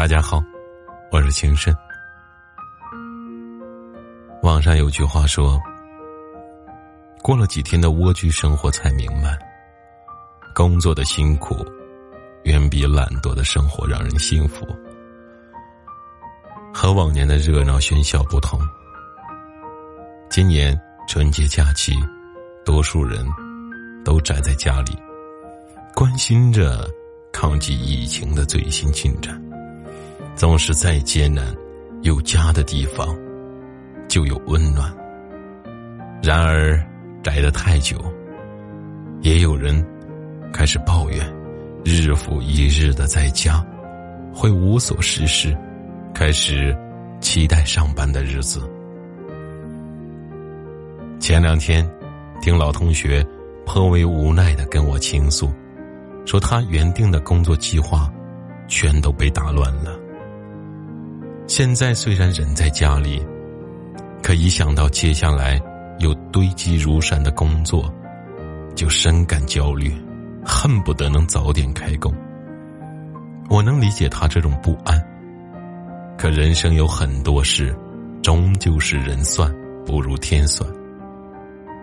大家好，我是情深。网上有句话说：“过了几天的蜗居生活，才明白，工作的辛苦远比懒惰的生活让人幸福。”和往年的热闹喧嚣不同，今年春节假期，多数人都宅在家里，关心着抗击疫情的最新进展。总是再艰难，有家的地方，就有温暖。然而，宅得太久，也有人开始抱怨，日复一日的在家，会无所事事，开始期待上班的日子。前两天，听老同学颇为无奈的跟我倾诉，说他原定的工作计划，全都被打乱了。现在虽然人在家里，可一想到接下来有堆积如山的工作，就深感焦虑，恨不得能早点开工。我能理解他这种不安，可人生有很多事，终究是人算不如天算。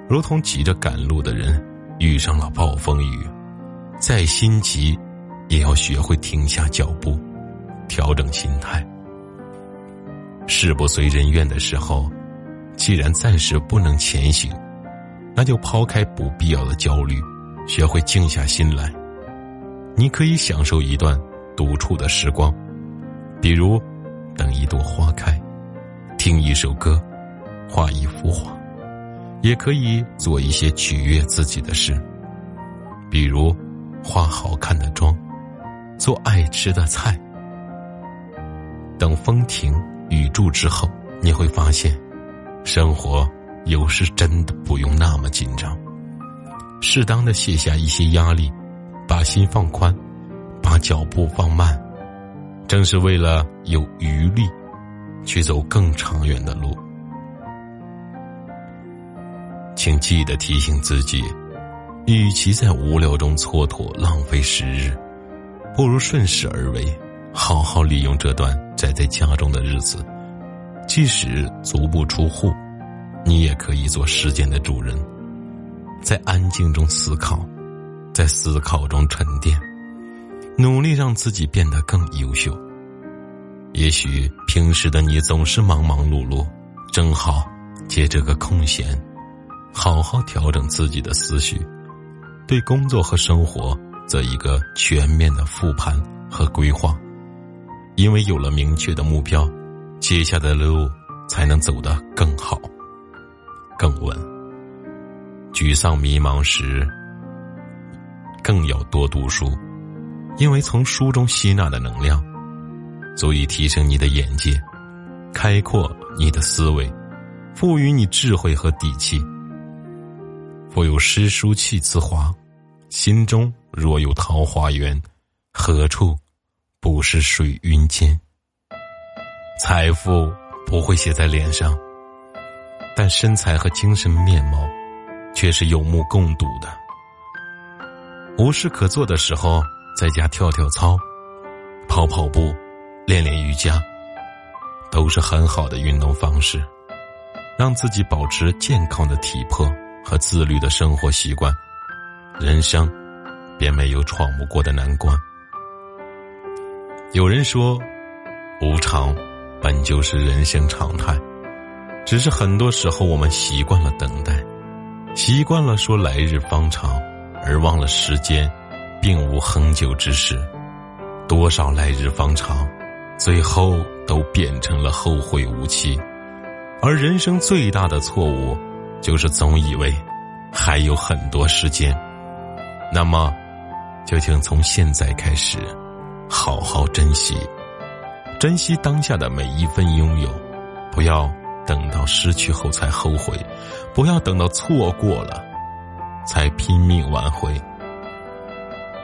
如同急着赶路的人遇上了暴风雨，再心急，也要学会停下脚步，调整心态。事不随人愿的时候，既然暂时不能前行，那就抛开不必要的焦虑，学会静下心来。你可以享受一段独处的时光，比如等一朵花开，听一首歌，画一幅画，也可以做一些取悦自己的事，比如化好看的妆，做爱吃的菜，等风停。雨住之后，你会发现，生活有时真的不用那么紧张。适当的卸下一些压力，把心放宽，把脚步放慢，正是为了有余力去走更长远的路。请记得提醒自己，与其在无聊中蹉跎浪费时日，不如顺势而为。好好利用这段宅在家中的日子，即使足不出户，你也可以做时间的主人，在安静中思考，在思考中沉淀，努力让自己变得更优秀。也许平时的你总是忙忙碌碌，正好借这个空闲，好好调整自己的思绪，对工作和生活做一个全面的复盘和规划。因为有了明确的目标，接下来的路才能走得更好、更稳。沮丧迷茫时，更要多读书，因为从书中吸纳的能量，足以提升你的眼界，开阔你的思维，赋予你智慧和底气。腹有诗书气自华，心中若有桃花源，何处？不是水云间，财富不会写在脸上，但身材和精神面貌却是有目共睹的。无事可做的时候，在家跳跳操、跑跑步、练练瑜伽，都是很好的运动方式，让自己保持健康的体魄和自律的生活习惯，人生便没有闯不过的难关。有人说，无常本就是人生常态，只是很多时候我们习惯了等待，习惯了说来日方长，而忘了时间并无恒久之事。多少来日方长，最后都变成了后会无期。而人生最大的错误，就是总以为还有很多时间。那么，就请从现在开始。好好珍惜，珍惜当下的每一份拥有，不要等到失去后才后悔，不要等到错过了才拼命挽回。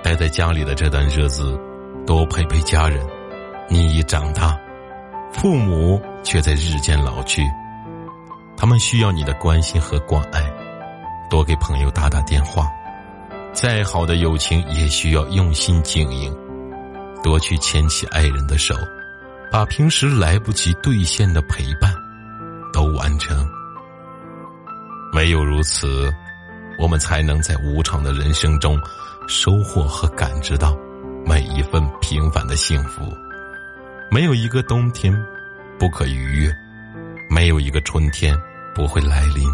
待在家里的这段日子，多陪陪家人。你已长大，父母却在日渐老去，他们需要你的关心和关爱。多给朋友打打电话，再好的友情也需要用心经营。多去牵起爱人的手，把平时来不及兑现的陪伴都完成。唯有如此，我们才能在无常的人生中收获和感知到每一份平凡的幸福。没有一个冬天不可逾越，没有一个春天不会来临。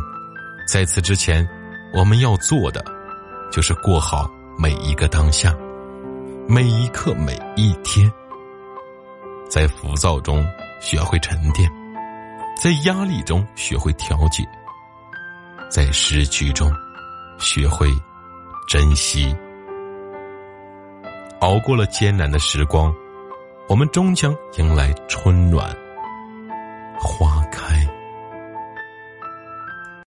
在此之前，我们要做的就是过好每一个当下，每一刻，每一天。在浮躁中学会沉淀，在压力中学会调节，在失去中学会珍惜。熬过了艰难的时光，我们终将迎来春暖花。